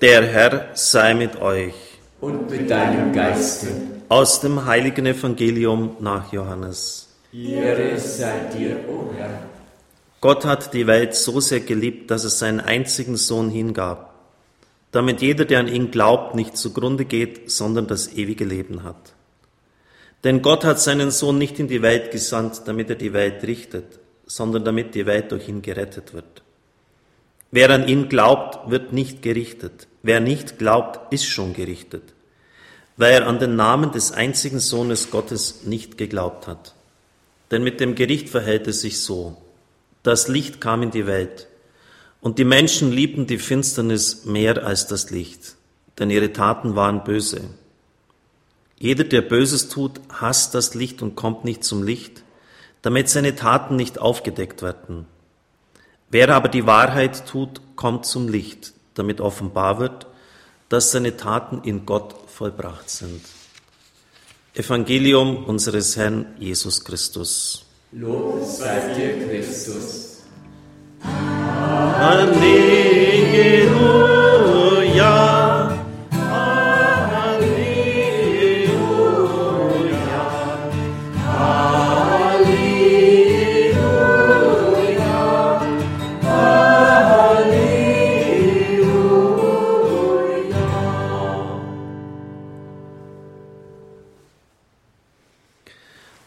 Der Herr sei mit euch. Und mit deinem Geiste. Aus dem heiligen Evangelium nach Johannes. Ehre sei dir, o Herr. Gott hat die Welt so sehr geliebt, dass es seinen einzigen Sohn hingab, damit jeder, der an ihn glaubt, nicht zugrunde geht, sondern das ewige Leben hat. Denn Gott hat seinen Sohn nicht in die Welt gesandt, damit er die Welt richtet, sondern damit die Welt durch ihn gerettet wird. Wer an ihn glaubt, wird nicht gerichtet. Wer nicht glaubt, ist schon gerichtet, weil er an den Namen des einzigen Sohnes Gottes nicht geglaubt hat. Denn mit dem Gericht verhält es sich so. Das Licht kam in die Welt, und die Menschen liebten die Finsternis mehr als das Licht, denn ihre Taten waren böse. Jeder, der Böses tut, hasst das Licht und kommt nicht zum Licht, damit seine Taten nicht aufgedeckt werden. Wer aber die Wahrheit tut, kommt zum Licht, damit offenbar wird, dass seine Taten in Gott vollbracht sind. Evangelium unseres Herrn Jesus Christus. Lob sei dir, Christus. Halleluja.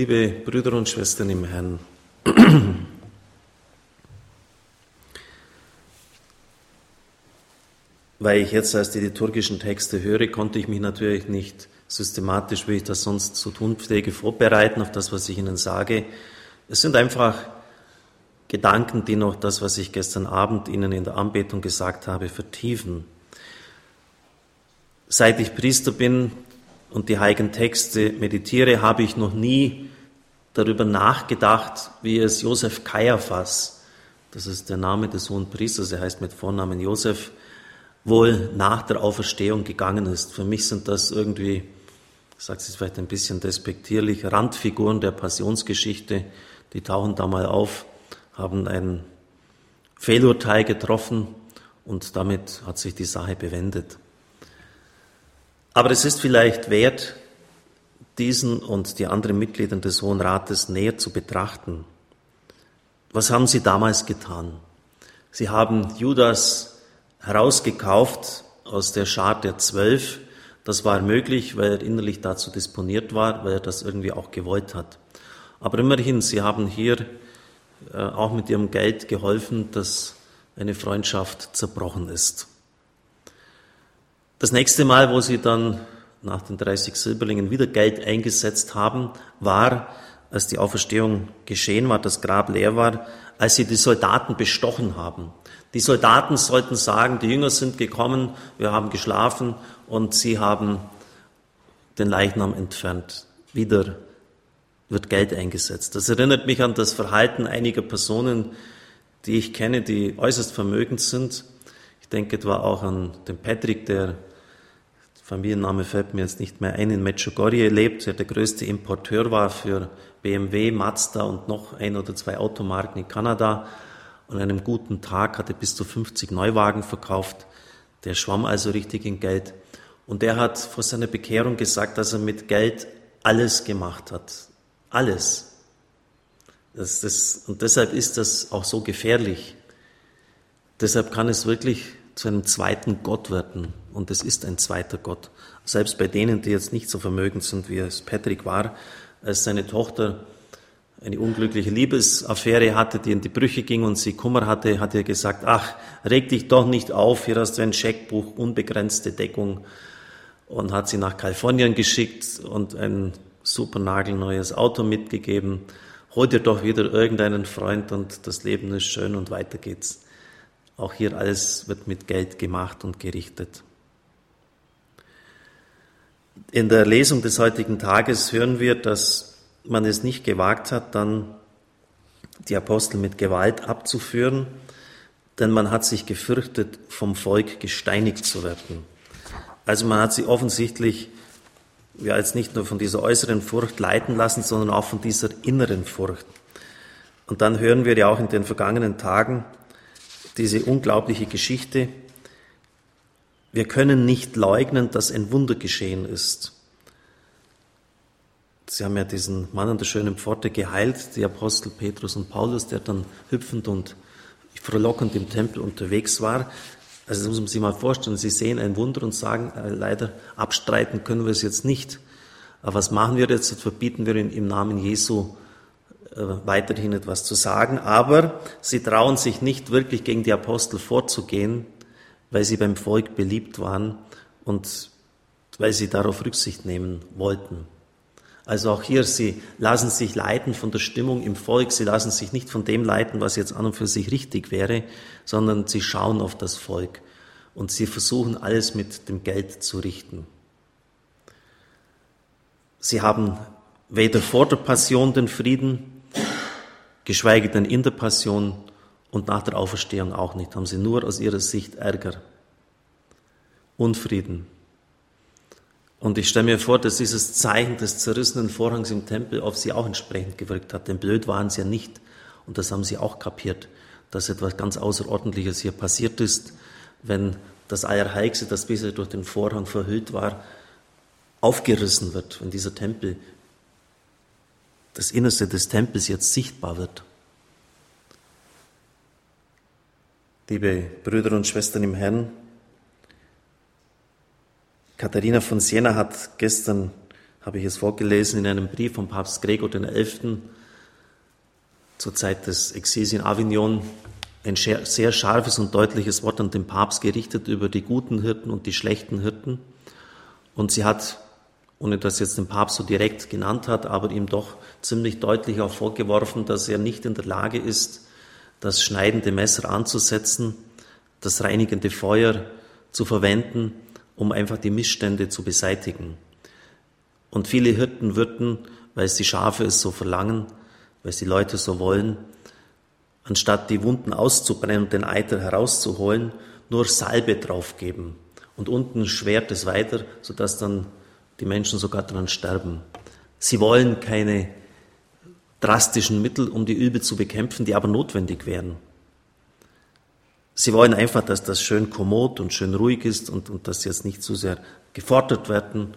Liebe Brüder und Schwestern im Herrn, weil ich jetzt erst die liturgischen Texte höre, konnte ich mich natürlich nicht systematisch, wie ich das sonst zu tun pflege, vorbereiten auf das, was ich Ihnen sage. Es sind einfach Gedanken, die noch das, was ich gestern Abend Ihnen in der Anbetung gesagt habe, vertiefen. Seit ich Priester bin und die heiligen Texte meditiere, habe ich noch nie darüber nachgedacht, wie es Josef Kaiaphas, das ist der Name des hohen Priesters, er heißt mit Vornamen Josef, wohl nach der Auferstehung gegangen ist. Für mich sind das irgendwie, ich sage es vielleicht ein bisschen despektierlich, Randfiguren der Passionsgeschichte, die tauchen da mal auf, haben ein Fehlurteil getroffen und damit hat sich die Sache bewendet. Aber es ist vielleicht wert, diesen und die anderen Mitglieder des Hohen Rates näher zu betrachten. Was haben sie damals getan? Sie haben Judas herausgekauft aus der Schar der Zwölf. Das war möglich, weil er innerlich dazu disponiert war, weil er das irgendwie auch gewollt hat. Aber immerhin, sie haben hier äh, auch mit ihrem Geld geholfen, dass eine Freundschaft zerbrochen ist. Das nächste Mal, wo sie dann nach den 30 Silberlingen wieder Geld eingesetzt haben, war, als die Auferstehung geschehen war, das Grab leer war, als sie die Soldaten bestochen haben. Die Soldaten sollten sagen, die Jünger sind gekommen, wir haben geschlafen und sie haben den Leichnam entfernt. Wieder wird Geld eingesetzt. Das erinnert mich an das Verhalten einiger Personen, die ich kenne, die äußerst vermögend sind. Ich denke etwa auch an den Patrick, der Familienname fällt mir jetzt nicht mehr ein, in Medjugorje lebt, der der größte Importeur war für BMW, Mazda und noch ein oder zwei Automarken in Kanada. An einem guten Tag hatte bis zu 50 Neuwagen verkauft. Der schwamm also richtig in Geld. Und der hat vor seiner Bekehrung gesagt, dass er mit Geld alles gemacht hat. Alles. Das, das, und deshalb ist das auch so gefährlich. Deshalb kann es wirklich zu einem zweiten Gott werden. Und es ist ein zweiter Gott. Selbst bei denen, die jetzt nicht so vermögend sind, wie es Patrick war, als seine Tochter eine unglückliche Liebesaffäre hatte, die in die Brüche ging und sie Kummer hatte, hat er gesagt, ach, reg dich doch nicht auf, hier hast du ein Scheckbuch, unbegrenzte Deckung und hat sie nach Kalifornien geschickt und ein super nagelneues Auto mitgegeben. Hol dir doch wieder irgendeinen Freund und das Leben ist schön und weiter geht's. Auch hier alles wird mit Geld gemacht und gerichtet. In der Lesung des heutigen Tages hören wir, dass man es nicht gewagt hat, dann die Apostel mit Gewalt abzuführen, denn man hat sich gefürchtet, vom Volk gesteinigt zu werden. Also man hat sie offensichtlich ja jetzt nicht nur von dieser äußeren Furcht leiten lassen, sondern auch von dieser inneren Furcht. Und dann hören wir ja auch in den vergangenen Tagen, diese unglaubliche Geschichte, Wir können nicht leugnen, dass ein Wunder geschehen ist. Sie haben ja diesen Mann an der schönen Pforte geheilt, die Apostel Petrus und Paulus, der dann hüpfend und frohlockend im Tempel unterwegs war. Also das muss man sich mal vorstellen. Sie sehen ein Wunder und sagen, äh, leider abstreiten können wir es jetzt nicht. Aber was machen wir jetzt? Verbieten wir im Namen Jesu weiterhin etwas zu sagen. Aber sie trauen sich nicht wirklich gegen die Apostel vorzugehen, weil sie beim Volk beliebt waren und weil sie darauf Rücksicht nehmen wollten. Also auch hier, sie lassen sich leiten von der Stimmung im Volk, sie lassen sich nicht von dem leiten, was jetzt an und für sich richtig wäre, sondern sie schauen auf das Volk und sie versuchen alles mit dem Geld zu richten. Sie haben weder vor der Passion den Frieden, geschweige denn in der Passion und nach der Auferstehung auch nicht, haben sie nur aus ihrer Sicht Ärger, Unfrieden. Und ich stelle mir vor, dass dieses Zeichen des zerrissenen Vorhangs im Tempel auf sie auch entsprechend gewirkt hat, denn blöd waren sie ja nicht. Und das haben sie auch kapiert, dass etwas ganz Außerordentliches hier passiert ist, wenn das Allerheiligste, das bisher durch den Vorhang verhüllt war, aufgerissen wird, wenn dieser Tempel, das Innerste des Tempels jetzt sichtbar wird. Liebe Brüder und Schwestern im Herrn, Katharina von Siena hat gestern, habe ich es vorgelesen, in einem Brief von Papst Gregor XI. zur Zeit des Exils in Avignon ein sehr scharfes und deutliches Wort an den Papst gerichtet über die guten Hirten und die schlechten Hirten. Und sie hat, ohne dass jetzt den Papst so direkt genannt hat, aber ihm doch ziemlich deutlich auch vorgeworfen, dass er nicht in der Lage ist, das schneidende Messer anzusetzen, das reinigende Feuer zu verwenden, um einfach die Missstände zu beseitigen. Und viele Hirten würden, weil es die Schafe es so verlangen, weil es die Leute so wollen, anstatt die Wunden auszubrennen und den Eiter herauszuholen, nur Salbe draufgeben. Und unten schwert es weiter, sodass dann die Menschen sogar daran sterben. Sie wollen keine drastischen Mittel, um die Übel zu bekämpfen, die aber notwendig wären. Sie wollen einfach, dass das schön kommod und schön ruhig ist und, und dass jetzt nicht zu sehr gefordert werden.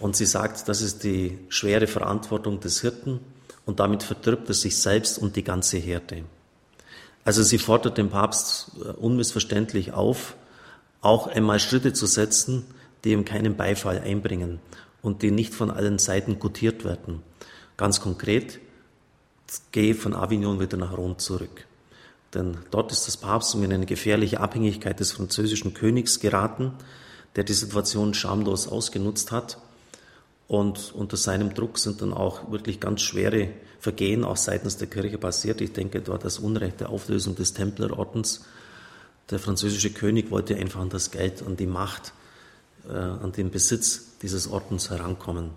Und sie sagt, das ist die schwere Verantwortung des Hirten und damit verdirbt er sich selbst und die ganze Herde. Also sie fordert den Papst äh, unmissverständlich auf, auch einmal Schritte zu setzen, die ihm keinen Beifall einbringen und die nicht von allen Seiten gutiert werden. Ganz konkret, geh von Avignon wieder nach Rom zurück. Denn dort ist das Papsttum in eine gefährliche Abhängigkeit des französischen Königs geraten, der die Situation schamlos ausgenutzt hat. Und unter seinem Druck sind dann auch wirklich ganz schwere Vergehen auch seitens der Kirche passiert. Ich denke etwa das Unrecht der Auflösung des Templerordens. Der französische König wollte einfach an das Geld, an die Macht, an den Besitz dieses Ordens herankommen.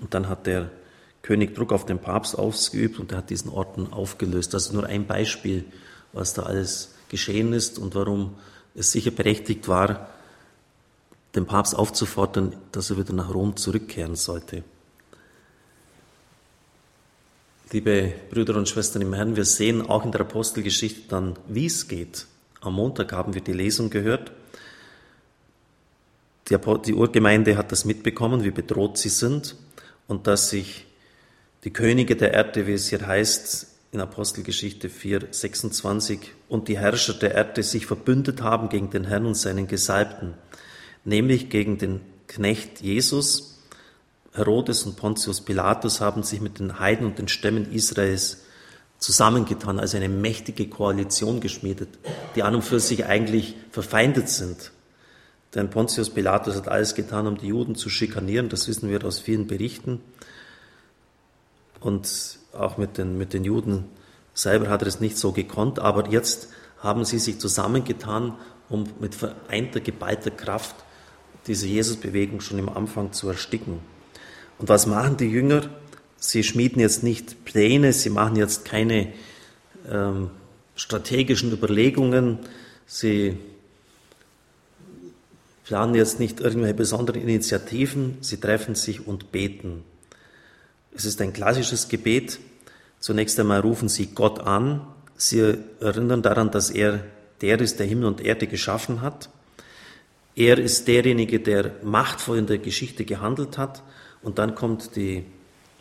Und dann hat der König Druck auf den Papst ausgeübt und er hat diesen Orden aufgelöst. Das ist nur ein Beispiel, was da alles geschehen ist und warum es sicher berechtigt war, den Papst aufzufordern, dass er wieder nach Rom zurückkehren sollte. Liebe Brüder und Schwestern im Herrn, wir sehen auch in der Apostelgeschichte dann, wie es geht. Am Montag haben wir die Lesung gehört. Die, Urgemeinde hat das mitbekommen, wie bedroht sie sind und dass sich die Könige der Erde, wie es hier heißt in Apostelgeschichte 4, 26, und die Herrscher der Erde sich verbündet haben gegen den Herrn und seinen Gesalbten, nämlich gegen den Knecht Jesus. Herodes und Pontius Pilatus haben sich mit den Heiden und den Stämmen Israels zusammengetan, also eine mächtige Koalition geschmiedet, die an und für sich eigentlich verfeindet sind. Denn Pontius Pilatus hat alles getan, um die Juden zu schikanieren, das wissen wir aus vielen Berichten und auch mit den, mit den Juden selber hat er es nicht so gekonnt, aber jetzt haben sie sich zusammengetan, um mit vereinter, geballter Kraft diese Jesusbewegung schon im Anfang zu ersticken. Und was machen die Jünger? Sie schmieden jetzt nicht Pläne, sie machen jetzt keine ähm, strategischen Überlegungen, sie planen jetzt nicht irgendwelche besonderen Initiativen, sie treffen sich und beten. Es ist ein klassisches Gebet. Zunächst einmal rufen Sie Gott an. Sie erinnern daran, dass er der ist, der Himmel und Erde geschaffen hat. Er ist derjenige, der machtvoll in der Geschichte gehandelt hat. Und dann kommt die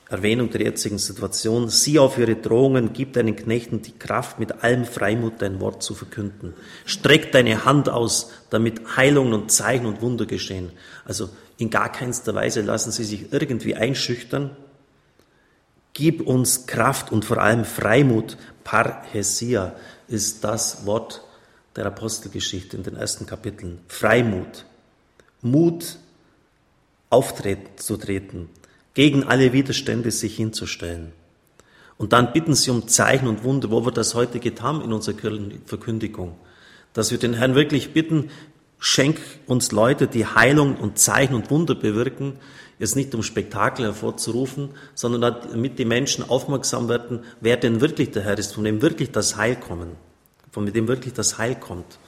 Erwähnung der jetzigen Situation. Sieh auf ihre Drohungen, gib deinen Knechten die Kraft, mit allem Freimut dein Wort zu verkünden. Streck deine Hand aus, damit Heilungen und Zeichen und Wunder geschehen. Also in gar keinster Weise lassen sie sich irgendwie einschüchtern. Gib uns Kraft und vor allem Freimut. Parhesia ist das Wort der Apostelgeschichte in den ersten Kapiteln. Freimut. Mut, aufzutreten, gegen alle Widerstände sich hinzustellen. Und dann bitten sie um Zeichen und Wunder, wo wir das heute getan in unserer Verkündigung. Dass wir den Herrn wirklich bitten, schenk uns Leute, die Heilung und Zeichen und Wunder bewirken, jetzt nicht um Spektakel hervorzurufen, sondern damit die Menschen aufmerksam werden, wer denn wirklich der Herr ist, von dem wirklich das Heil kommen, von dem wirklich das Heil kommt.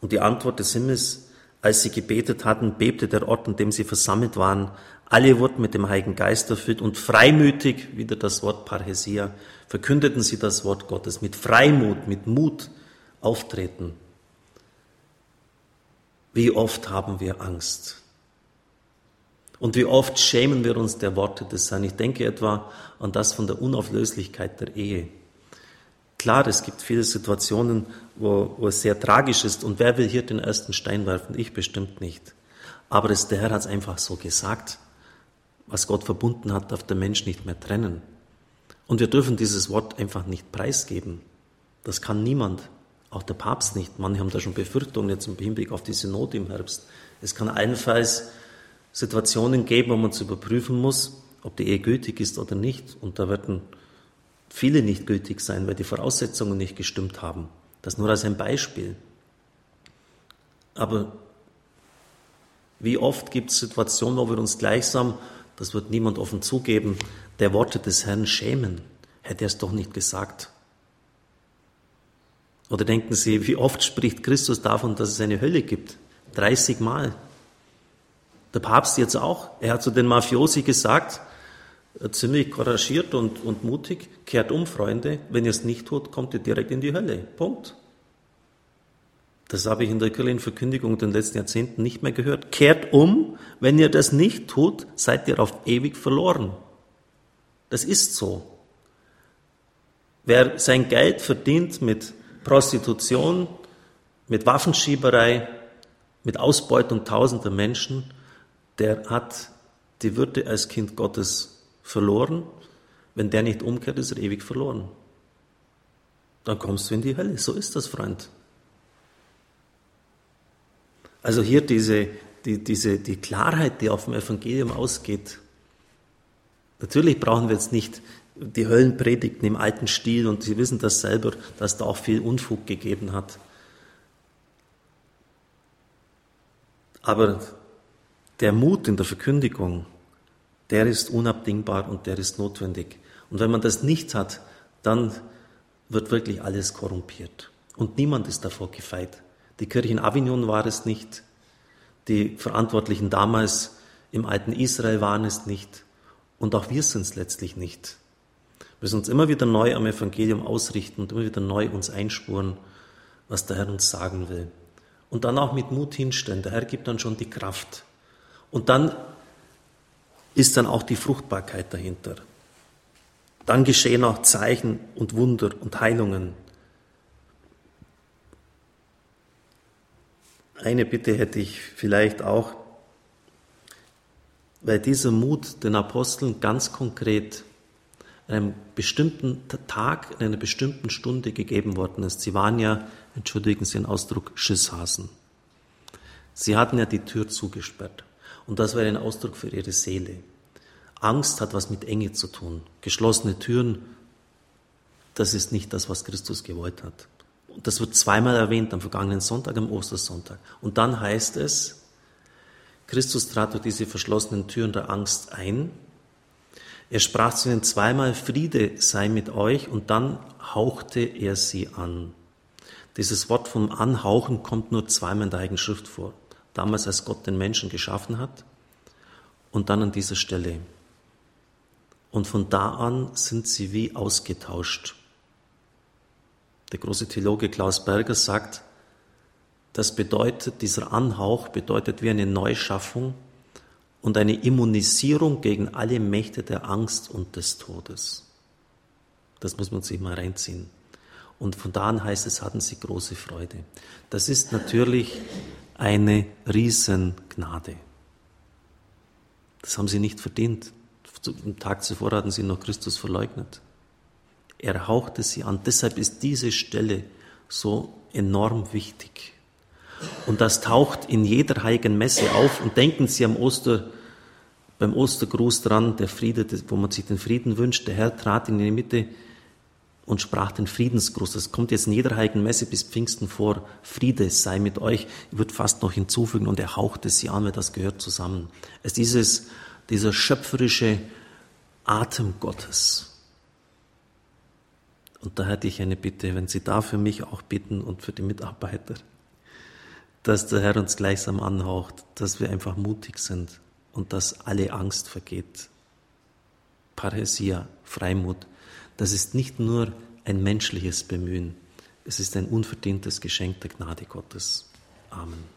Und die Antwort des Himmels, als sie gebetet hatten, bebte der Ort, an dem sie versammelt waren, alle wurden mit dem Heiligen Geist erfüllt und freimütig, wieder das Wort Parhesia, verkündeten sie das Wort Gottes mit Freimut, mit Mut auftreten. Wie oft haben wir Angst? Und wie oft schämen wir uns der Worte des Herrn? Ich denke etwa an das von der Unauflöslichkeit der Ehe. Klar, es gibt viele Situationen, wo, wo es sehr tragisch ist. Und wer will hier den ersten Stein werfen? Ich bestimmt nicht. Aber es, der Herr hat es einfach so gesagt. Was Gott verbunden hat, darf der Mensch nicht mehr trennen. Und wir dürfen dieses Wort einfach nicht preisgeben. Das kann niemand, auch der Papst nicht. Manche haben da schon Befürchtungen jetzt im Hinblick auf die Synode im Herbst. Es kann allenfalls Situationen geben, wo man zu überprüfen muss, ob die Ehe gültig ist oder nicht. Und da werden viele nicht gültig sein, weil die Voraussetzungen nicht gestimmt haben. Das nur als ein Beispiel. Aber wie oft gibt es Situationen, wo wir uns gleichsam das wird niemand offen zugeben, der Worte des Herrn schämen. Hätte er es doch nicht gesagt. Oder denken Sie, wie oft spricht Christus davon, dass es eine Hölle gibt? 30 Mal. Der Papst jetzt auch. Er hat zu den Mafiosi gesagt, ziemlich couragiert und, und mutig, kehrt um, Freunde. Wenn ihr es nicht tut, kommt ihr direkt in die Hölle. Punkt. Das habe ich in der Kirchenverkündigung in den letzten Jahrzehnten nicht mehr gehört. Kehrt um, wenn ihr das nicht tut, seid ihr auf ewig verloren. Das ist so. Wer sein Geld verdient mit Prostitution, mit Waffenschieberei, mit Ausbeutung tausender Menschen, der hat die Würde als Kind Gottes verloren. Wenn der nicht umkehrt, ist er ewig verloren. Dann kommst du in die Hölle. So ist das, Freund. Also hier diese, die, diese, die Klarheit, die auf dem Evangelium ausgeht. Natürlich brauchen wir jetzt nicht die Höllenpredigten im alten Stil und Sie wissen das selber, dass da auch viel Unfug gegeben hat. Aber der Mut in der Verkündigung, der ist unabdingbar und der ist notwendig. Und wenn man das nicht hat, dann wird wirklich alles korrumpiert. Und niemand ist davor gefeit. Die Kirche in Avignon war es nicht. Die Verantwortlichen damals im alten Israel waren es nicht. Und auch wir sind es letztlich nicht. Wir müssen uns immer wieder neu am Evangelium ausrichten und immer wieder neu uns einspuren, was der Herr uns sagen will. Und dann auch mit Mut hinstellen. Der Herr gibt dann schon die Kraft. Und dann ist dann auch die Fruchtbarkeit dahinter. Dann geschehen auch Zeichen und Wunder und Heilungen. Eine Bitte hätte ich vielleicht auch, weil dieser Mut den Aposteln ganz konkret an einem bestimmten Tag, in einer bestimmten Stunde gegeben worden ist. Sie waren ja, entschuldigen Sie den Ausdruck, Schisshasen. Sie hatten ja die Tür zugesperrt. Und das war ein Ausdruck für ihre Seele. Angst hat was mit Enge zu tun. Geschlossene Türen, das ist nicht das, was Christus gewollt hat. Und das wird zweimal erwähnt am vergangenen Sonntag, am Ostersonntag. Und dann heißt es, Christus trat durch diese verschlossenen Türen der Angst ein. Er sprach zu ihnen zweimal, Friede sei mit euch, und dann hauchte er sie an. Dieses Wort vom Anhauchen kommt nur zweimal in der Heiligen Schrift vor. Damals, als Gott den Menschen geschaffen hat, und dann an dieser Stelle. Und von da an sind sie wie ausgetauscht. Der große Theologe Klaus Berger sagt, Das bedeutet, dieser Anhauch bedeutet wie eine Neuschaffung und eine Immunisierung gegen alle Mächte der Angst und des Todes. Das muss man sich mal reinziehen. Und von da an heißt es, hatten sie große Freude. Das ist natürlich eine Riesengnade. Das haben sie nicht verdient. Am Tag zuvor hatten sie noch Christus verleugnet. Er hauchte sie an. Deshalb ist diese Stelle so enorm wichtig. Und das taucht in jeder heiligen Messe auf. Und denken Sie am Oster, beim Ostergruß dran, der Friede, wo man sich den Frieden wünscht. Der Herr trat in die Mitte und sprach den Friedensgruß. Das kommt jetzt in jeder heiligen Messe bis Pfingsten vor. Friede sei mit euch. Ich würde fast noch hinzufügen und er hauchte sie an, weil das gehört zusammen. Es ist dieses, dieser schöpferische Atem Gottes. Und da hätte ich eine Bitte, wenn Sie da für mich auch bitten und für die Mitarbeiter, dass der Herr uns gleichsam anhaucht, dass wir einfach mutig sind und dass alle Angst vergeht. Paresia, Freimut, das ist nicht nur ein menschliches Bemühen, es ist ein unverdientes Geschenk der Gnade Gottes. Amen.